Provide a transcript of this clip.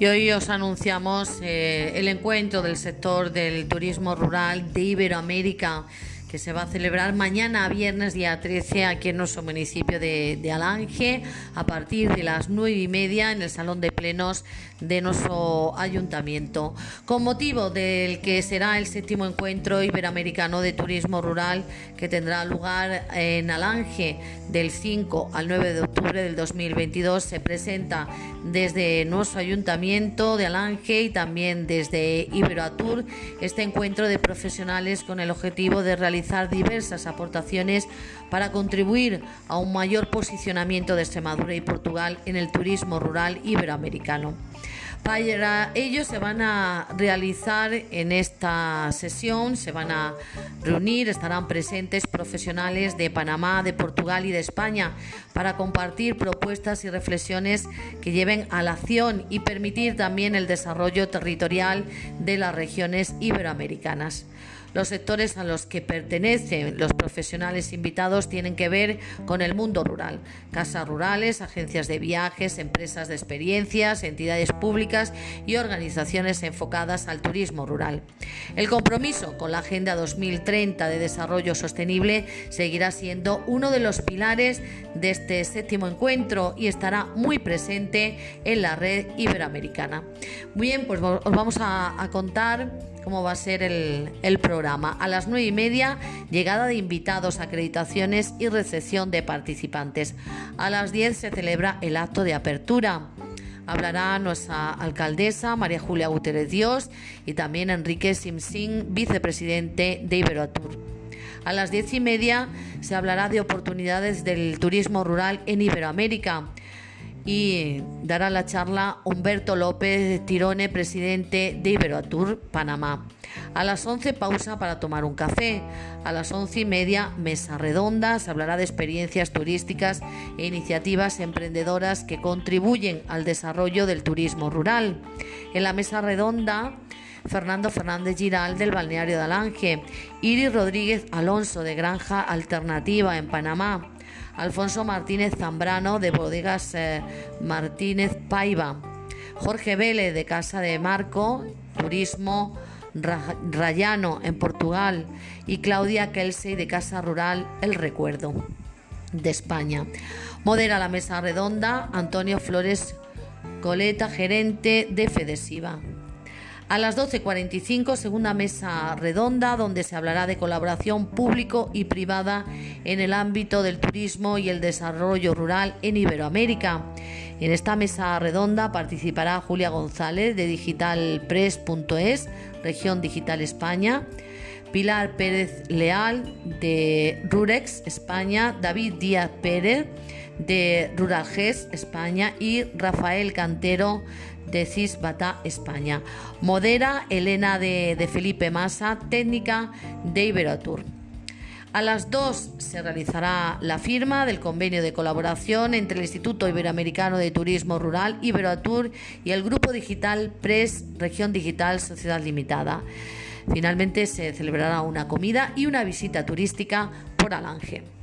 Y hoy os anunciamos eh, el encuentro del sector del turismo rural de Iberoamérica que se va a celebrar mañana, viernes día 13, aquí en nuestro municipio de, Alange, a partir de las nueve y media en el Salón de Plenos de nuestro ayuntamiento. Con motivo del que será el séptimo encuentro iberoamericano de turismo rural que tendrá lugar en Alange del 5 al 9 de octubre del 2022, se presenta desde nuestro ayuntamiento de Alange y también desde Iberoatur este encuentro de profesionales con el objetivo de realizar diversas aportaciones para contribuir a un mayor posicionamiento de Extremadura y Portugal en el turismo rural iberoamericano. Para ello se van a realizar en esta sesión, se van a reunir, estarán presentes profesionales de Panamá, de Portugal y de España para compartir propuestas y reflexiones que lleven a la acción y permitir también el desarrollo territorial de las regiones iberoamericanas. Los sectores a los que pertenecen los profesionales invitados tienen que ver con el mundo rural, casas rurales, agencias de viajes, empresas de experiencias, entidades públicas y organizaciones enfocadas al turismo rural. El compromiso con la Agenda 2030 de Desarrollo Sostenible seguirá siendo uno de los pilares de este séptimo encuentro y estará muy presente en la red iberoamericana. Muy bien, pues os vamos a, a contar cómo va a ser el, programa. A las nueve y media, llegada de invitados, acreditaciones y recepción de participantes. A las 10 se celebra el acto de apertura. Hablará nuestra alcaldesa María Julia Gutiérrez Dios y también Enrique Simsing, vicepresidente de Iberoatur. A las diez y media se hablará de oportunidades del turismo rural en Iberoamérica y dará la charla Humberto López Tirone, presidente de Iberoatur, Panamá. A las 11 pausa para tomar un café. A las once y media mesa redonda. Se hablará de experiencias turísticas e iniciativas emprendedoras que contribuyen al desarrollo del turismo rural. En la mesa redonda Fernando Fernández Giral del Balneario de Alange, Iris Rodríguez Alonso de Granja Alternativa en Panamá, Alfonso Martínez Zambrano de Bodegas eh, Martínez Paiva, Jorge Vélez de Casa de Marco, Turismo Rayano en Portugal y Claudia Kelsey de Casa Rural El Recuerdo de España. Modera la mesa redonda Antonio Flores Coleta, gerente de Fedesiva. A las 12.45, segunda mesa redonda, donde se hablará de colaboración público y privada en el ámbito del turismo y el desarrollo rural en Iberoamérica. En esta mesa redonda participará Julia González de digitalpress.es, Región Digital España, Pilar Pérez Leal de Rurex España, David Díaz Pérez de Ruralges España y Rafael Cantero de Cisbata, España. Modera Elena de, Felipe Massa, técnica de Iberotour. A las 2 se realizará la firma del convenio de colaboración entre el Instituto Iberoamericano de Turismo Rural, Iberotour y el Grupo Digital Press Región Digital Sociedad Limitada. Finalmente se celebrará una comida y una visita turística por Alange.